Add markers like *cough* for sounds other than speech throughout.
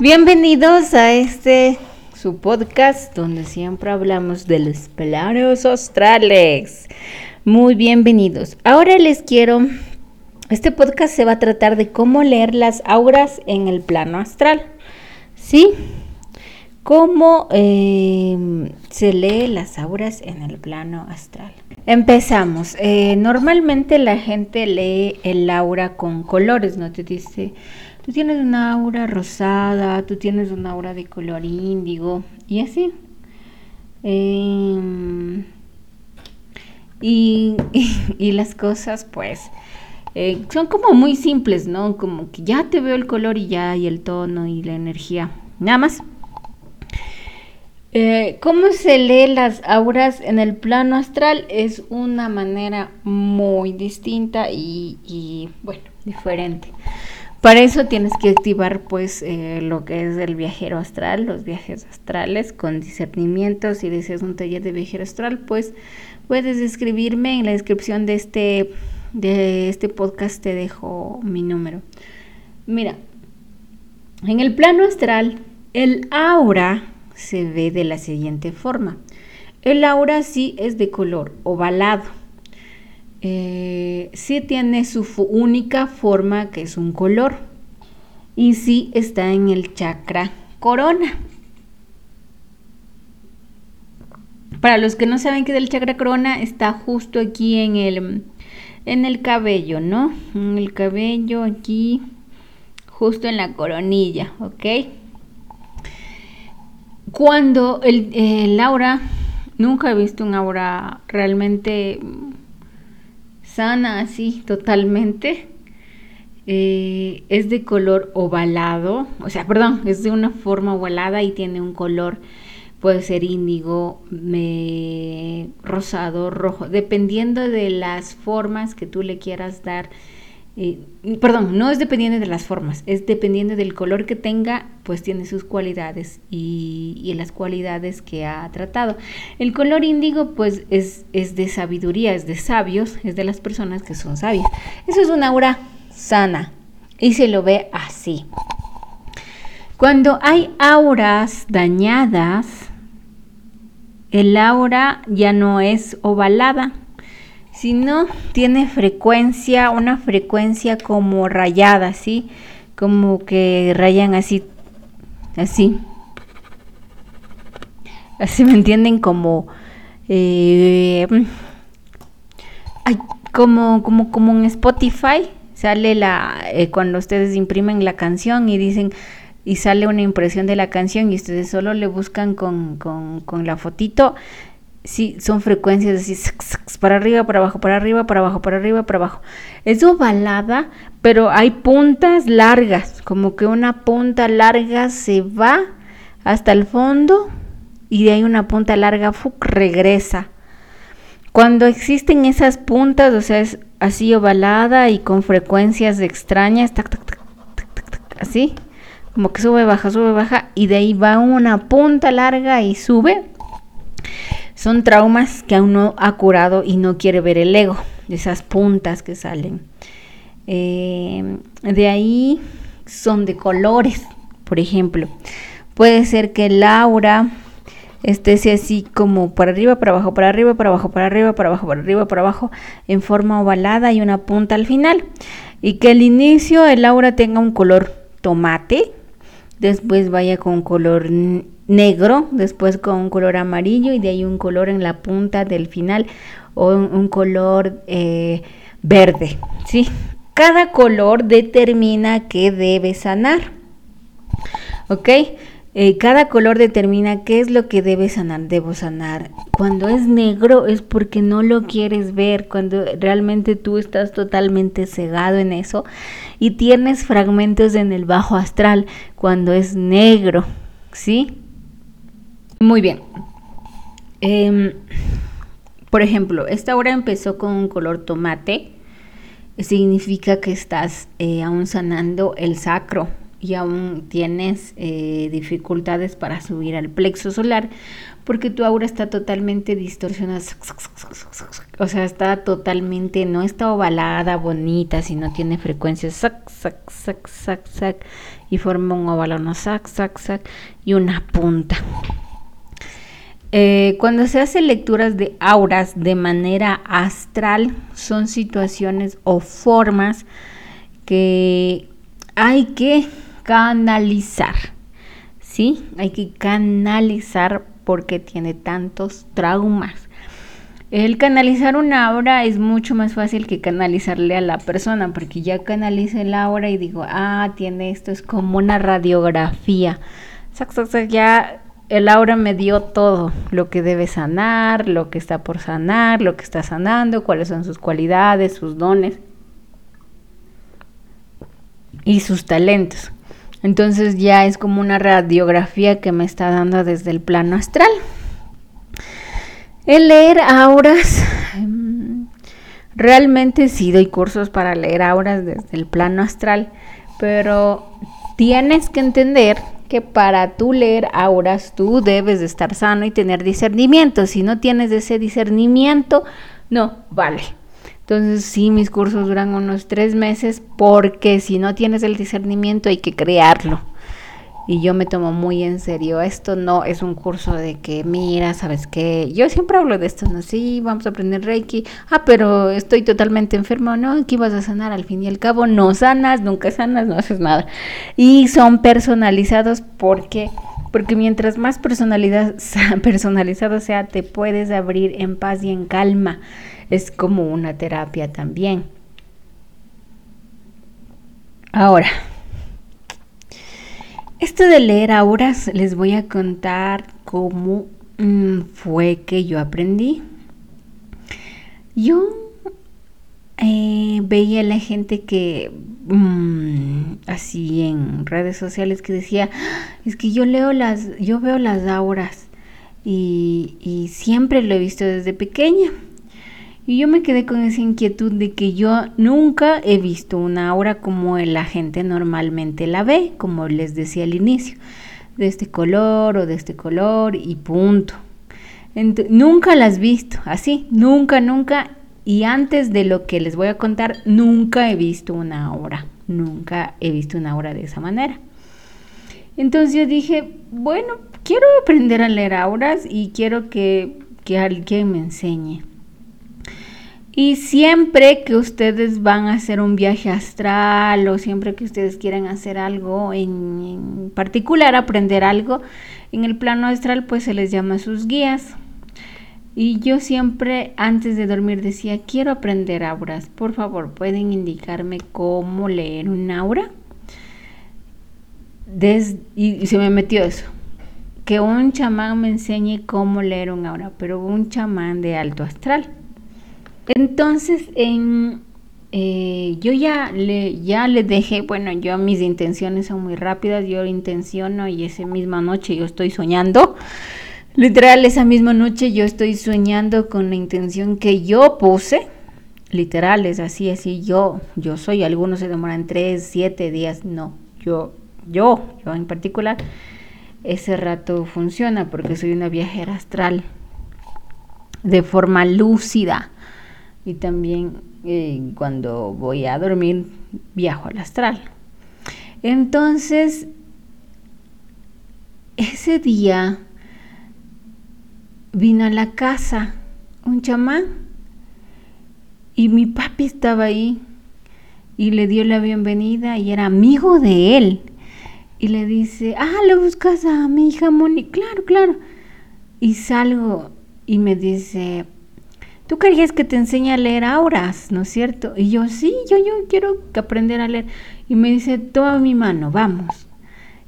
Bienvenidos a este su podcast donde siempre hablamos de los planos astrales. Muy bienvenidos. Ahora les quiero este podcast se va a tratar de cómo leer las auras en el plano astral. ¿Sí? ¿Cómo em, se lee las auras en el plano astral? Empezamos. Eh, normalmente la gente lee el aura con colores, ¿no? Te dice, tú tienes una aura rosada, tú tienes una aura de color índigo y así. Em, *laughs* y, las cosas, pues, eh, son como muy simples, ¿no? Como que ya te veo el color y ya, y el tono y la energía. Nada más. Eh, ¿Cómo se lee las auras en el plano astral? Es una manera muy distinta y, bueno, diferente. Para eso tienes que activar pues eh, lo que es el viajero astral, los viajes astrales con discernimiento. Si deseas un taller de viajero astral, pues puedes escribirme en la descripción de este de este podcast te dejo mi número. Mira, en el plano astral, el aura se ve de la siguiente forma. El aura sí es de color ovalado. Eh, sí tiene su única forma que es un color. Y sí está en el chakra corona. Para los que no saben qué es el chakra corona, está justo aquí en el en el cabello, ¿no? En el cabello aquí, justo en la coronilla, ¿ok? Cuando el, aura, nunca he visto un aura realmente sana así, totalmente. Eh, es de color ovalado, o sea, perdón, es de una forma ovalada y tiene un color puede ser índigo, rosado, rojo, dependiendo de las formas que tú le quieras dar. Eh, perdón, no es dependiendo de las formas, es dependiendo del color que tenga, pues tiene sus cualidades y, las cualidades que ha tratado. El color índigo, pues es, es de sabiduría, es de sabios, es de las personas que son sabias. Eso es una aura sana y se lo ve así. Cuando hay auras dañadas, el aura ya no es ovalada, sino tiene frecuencia, una frecuencia como rayada, ¿sí? Como que rayan así, así. Así me entienden como... Eh, como, como, como en Spotify sale la eh, cuando ustedes imprimen la canción y dicen y sale una impresión de la canción y ustedes solo le buscan con, con, la fotito, sí, son frecuencias así, para arriba, para abajo, para arriba, para abajo, para arriba, para abajo. Es ovalada, pero hay puntas largas, como que una punta larga se va hasta el fondo y de ahí una punta larga regresa. Cuando existen esas puntas, o sea, es así ovalada y con frecuencias extrañas, así, como que sube, baja, sube, baja, y de ahí va una punta larga y sube. Son traumas que aún no ha curado y no quiere ver el ego, esas puntas que salen. Eh, de ahí son de colores, por ejemplo. Puede ser que el aura esté así como para arriba, para abajo, para arriba, para abajo, para arriba, para abajo, para arriba, para abajo, en forma ovalada y una punta al final. Y que al inicio el aura tenga un color tomate, después vaya con color negro, después con un color amarillo y de ahí un color en la punta del final o un, color eh, verde, ¿sí? Cada color determina qué debe sanar, ¿ok? Eh, cada color determina qué es lo que debe sanar, debo sanar. Cuando es negro es porque no lo quieres ver, cuando realmente tú estás totalmente cegado en eso y tienes fragmentos en el bajo astral, cuando es negro, ¿sí? Muy bien. Em, por ejemplo, esta hora empezó con un color tomate, significa que estás eh, aún sanando el sacro, y aún tienes eh, dificultades para subir al plexo solar porque tu aura está totalmente distorsionada, o sea, está totalmente, no está ovalada, bonita, sino tiene frecuencias, sac, sac, sac, sac, sac, y forma un óvalo, sac, sac, sac. Y una punta. Eh, cuando se hacen lecturas de auras de manera astral, son situaciones o formas que hay que canalizar. ¿Sí? Hay que canalizar porque tiene tantos traumas. El canalizar una aura es mucho más fácil que canalizarle a la persona, porque ya canalice la aura y digo, ah, tiene esto, es como una radiografía. Ya el aura me dio todo, lo que debe sanar, lo que está por sanar, lo que está sanando, cuáles son sus cualidades, sus dones y sus talentos. Entonces ya es como una radiografía que me está dando desde el plano astral. El leer auras, em, realmente sí doy cursos para leer auras desde el plano astral, pero tienes que entender que para tú leer auras tú debes de estar sano y tener discernimiento. Si no tienes ese discernimiento, no vale. Entonces sí, mis cursos duran unos tres meses porque si no tienes el discernimiento hay que crearlo. Y yo me tomo muy en serio. Esto no es un curso de que, mira, ¿sabes qué? Yo siempre hablo de esto, ¿no? Sí, vamos a aprender Reiki. Ah, pero estoy totalmente enfermo. No, aquí vas a sanar al fin y al cabo. No sanas, nunca sanas, no haces nada. Y son personalizados porque porque mientras más personalidad, *laughs* personalizado sea, te puedes abrir en paz y en calma es como una terapia también. Ahora, de leer auras, les voy a contar cómo mm, fue que yo aprendí. Yo eh, veía a la gente que mm, así en redes sociales que decía es que yo leo las yo veo las auras y, y siempre lo he visto desde pequeña y yo me quedé con esa inquietud de que yo nunca he visto una aura como la gente normalmente la ve, como les decía al inicio, de este color o de este color y punto. nunca las he visto así, nunca, nunca. Y antes de lo que les voy a contar, nunca he visto una aura, nunca he visto una aura de esa manera. Entonces yo dije, bueno, quiero aprender a leer auras y quiero que, que alguien me enseñe. Y siempre que ustedes van a hacer un viaje astral o siempre que ustedes quieran hacer algo en, particular, aprender algo en el plano astral, pues se les llama sus guías. Y yo siempre antes de dormir decía, quiero aprender auras. Por favor, ¿pueden indicarme cómo leer un aura? y, se me metió eso. Que un chamán me enseñe cómo leer un aura, pero un chamán de alto astral. Entonces, en, eh, yo ya le, dejé, bueno, yo mis intenciones son muy rápidas, yo intenciono y esa misma noche yo estoy soñando. Literal, esa misma noche yo estoy soñando con la intención que yo puse. Literal, es así, así, yo, yo soy, algunos se demoran tres, siete días, no, yo, yo, yo en particular, ese rato funciona porque soy una viajera astral de forma lúcida y también eh, cuando voy a dormir viajo al astral. Entonces, ese día vino a la casa un chamán y mi papi estaba ahí y le dio la bienvenida y era amigo de él. Y le dice, ah, le buscas a mi hija Moni. Claro, claro. Y salgo y me dice, tú querías que te enseñe a leer auras, ¿no es cierto? Y yo, sí, yo, yo quiero aprender a leer. Y me dice, toma mi mano, vamos.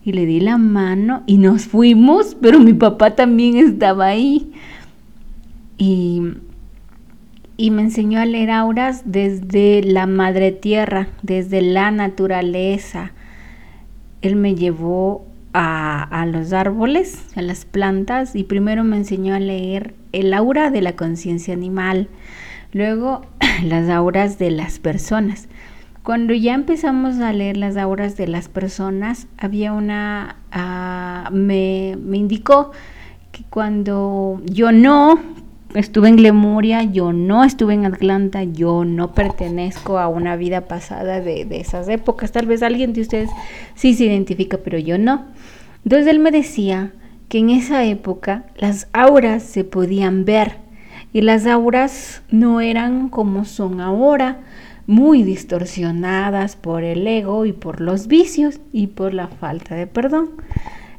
Y le di la mano y nos fuimos, pero mi papá también estaba ahí. Y, y me enseñó a leer auras desde la madre tierra, desde la naturaleza. Él me llevó a, los árboles, a las plantas, y primero me enseñó a leer el aura de la conciencia animal, luego *clears throat* las auras de las personas. Cuando ya empezamos a leer las auras de las personas, había una, ah, me, me indicó que cuando yo no estuve en Lemuria, yo no estuve en Atlanta, yo no pertenezco a una vida pasada de, de esas épocas. Tal vez alguien de ustedes sí se identifica, pero yo no. Entonces él me decía que en esa época las auras se podían ver y las auras no eran como son ahora, muy distorsionadas por el ego y por los vicios y por la falta de perdón.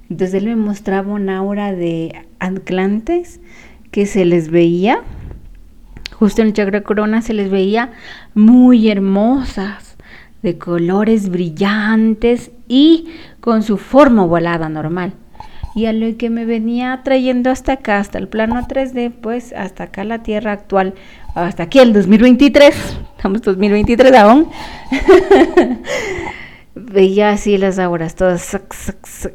Entonces él me mostraba una aura de Atlantes que se les veía, justo en el chakra corona se les veía muy hermosas, de colores brillantes y con su forma ovalada normal. Y a lo que me venía trayendo hasta acá, hasta el plano 3D, pues hasta acá la Tierra actual, hasta aquí el 2023, estamos 2023 aún, *laughs* veía así las auras, todas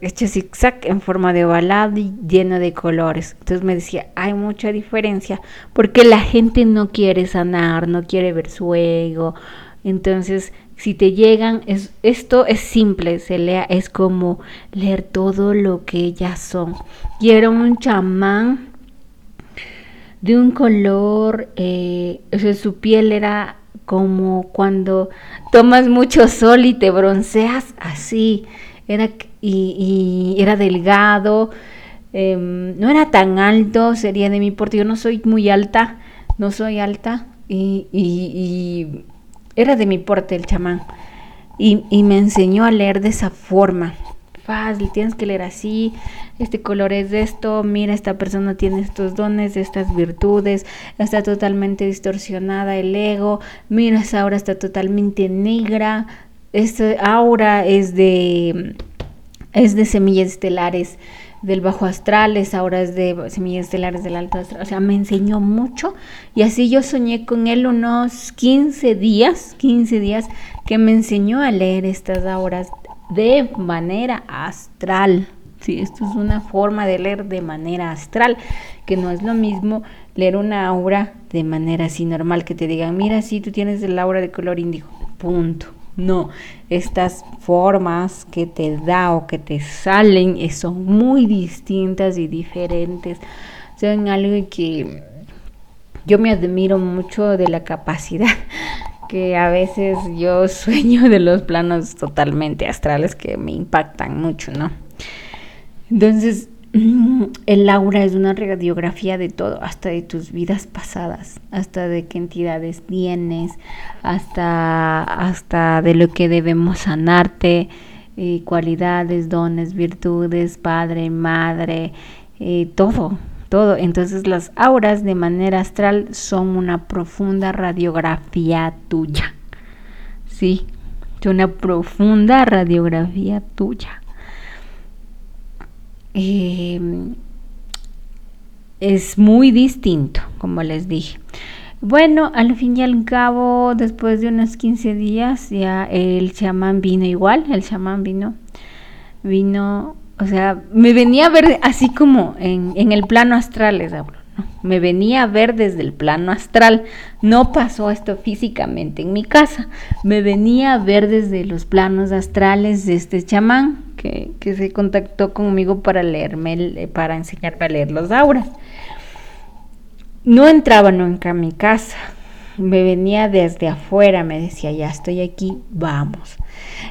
hechas zigzag en forma de ovalado y lleno de colores. Entonces me decía, hay mucha diferencia, porque la gente no quiere sanar, no quiere ver su ego. Entonces, si te llegan, es, esto es simple, se lea, es como leer todo lo que ellas son. Era un chamán de un color, eh, su piel era como cuando tomas mucho sol y te bronceas, así, era, y, era delgado, em, no era tan alto, sería de mi porte, yo no soy muy alta, no soy alta, y, era de mi porte el chamán, y me enseñó a leer de esa forma, fácil, tienes que leer así, este color es de esto, mira, esta persona tiene estos dones, estas virtudes, está totalmente distorsionada el ego, mira, esa aura está totalmente negra, esta aura es de, es de semillas estelares del bajo astral, esa aura es de semillas estelares del alto astral, o sea, me enseñó mucho y así yo soñé con él unos 15 días, 15 días que me enseñó a leer estas auras de manera astral. Sí, esto es una forma de leer de manera astral, que no es lo mismo leer una aura de manera así normal, que te digan, mira, si tú tienes el aura de color índigo, punto. No, estas formas que te da o que te salen eh, son muy distintas y diferentes. Son algo que yo me admiro mucho de la capacidad que a veces yo *laughs* sueño de los planos totalmente astrales que me impactan mucho, ¿no? Entonces, el aura es una radiografía de todo, hasta de tus vidas pasadas, hasta de qué entidades tienes, hasta, hasta de lo que debemos sanarte, eh, cualidades, dones, virtudes, padre, madre, eh, todo, todo. Entonces las auras de manera astral son una profunda radiografía tuya. Sí, una profunda radiografía tuya. Em, es muy distinto, como les dije. Bueno, al fin y al cabo, después de unos 15 días, ya el chamán vino igual, el chamán vino, vino o sea, me venía a ver así como en, en el plano astral, les hablo. Me venía a ver desde el plano astral. No pasó esto físicamente en mi casa. Me venía a ver desde los planos astrales de este chamán que, que se contactó conmigo para leerme, para enseñarme a leer los auras. No entraba nunca a mi casa. Me venía desde afuera, me decía, ya estoy aquí, vamos.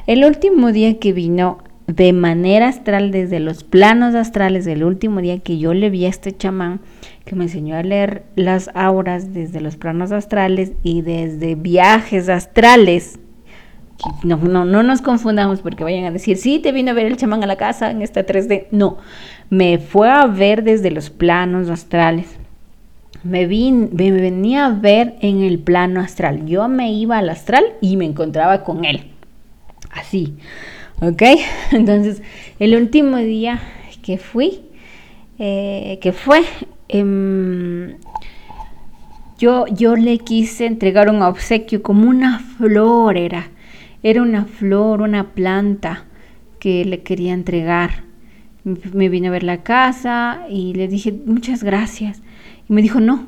El último día que vino de manera astral desde los planos astrales del último día que yo le vi a este chamán que me enseñó a leer las auras desde los planos astrales y desde viajes astrales. No, no, no nos confundamos porque vayan a decir, sí, te vino a ver el chamán a la casa en esta 3D. No, me fue a ver desde los planos astrales. Me, me venía a ver en el plano astral. Yo me iba al astral y me encontraba con él. Así. ¿Ok? *laughs* Entonces, el último día que fui, eh, que fue, em, yo, yo le quise entregar un obsequio como una flor, era, era una flor, una planta que le quería entregar. Me vino a ver la casa y le dije muchas gracias. Y me dijo, no,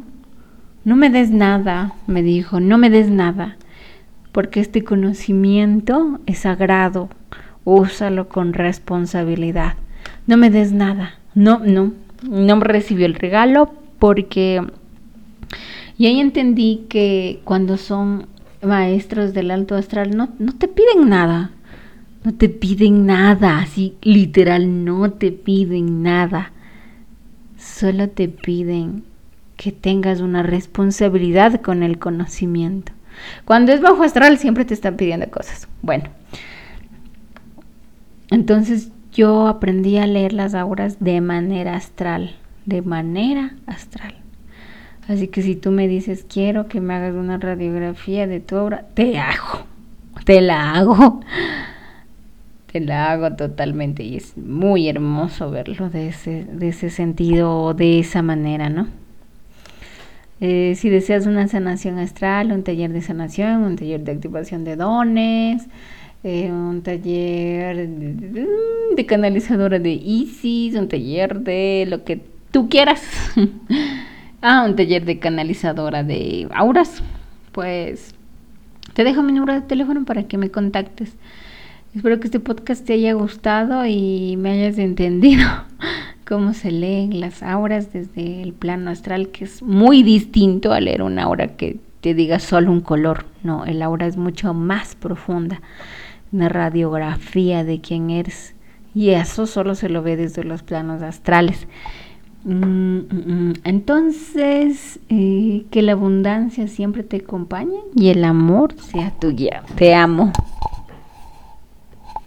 no me des nada, me dijo, no me des nada, porque este conocimiento es sagrado úsalo con responsabilidad. No me des nada. No, no, no recibió el regalo porque Y ahí entendí que cuando son maestros del alto astral no, no te piden nada, no te piden nada, así literal, no te piden nada. Solo te piden que tengas una responsabilidad con el conocimiento. Cuando es bajo astral siempre te están pidiendo cosas. Bueno, entonces yo aprendí a leer las auras de manera astral, de manera astral. Así que si tú me dices, quiero que me hagas una radiografía de tu obra, te hago, te la hago, *laughs* te la hago totalmente. Y es muy hermoso verlo de ese, de ese sentido, de esa manera, ¿no? Eh, si deseas una sanación astral, un taller de sanación, un taller de activación de dones, eh, un taller de, canalizadora de Isis, un taller de lo que tú quieras. *laughs* ah, un taller de canalizadora de auras. Pues te dejo mi número de teléfono para que me contactes. Espero que este podcast te haya gustado y me hayas entendido *laughs* cómo se leen las auras desde el plano astral, que es muy distinto a leer una aura que te diga solo un color. No, el aura es mucho más profunda, una radiografía de quién eres. Y eso solo se lo ve desde los planos astrales. Mm, mm, mm. Entonces, eh, que la abundancia siempre te acompañe y el amor sea tu guía. Te amo.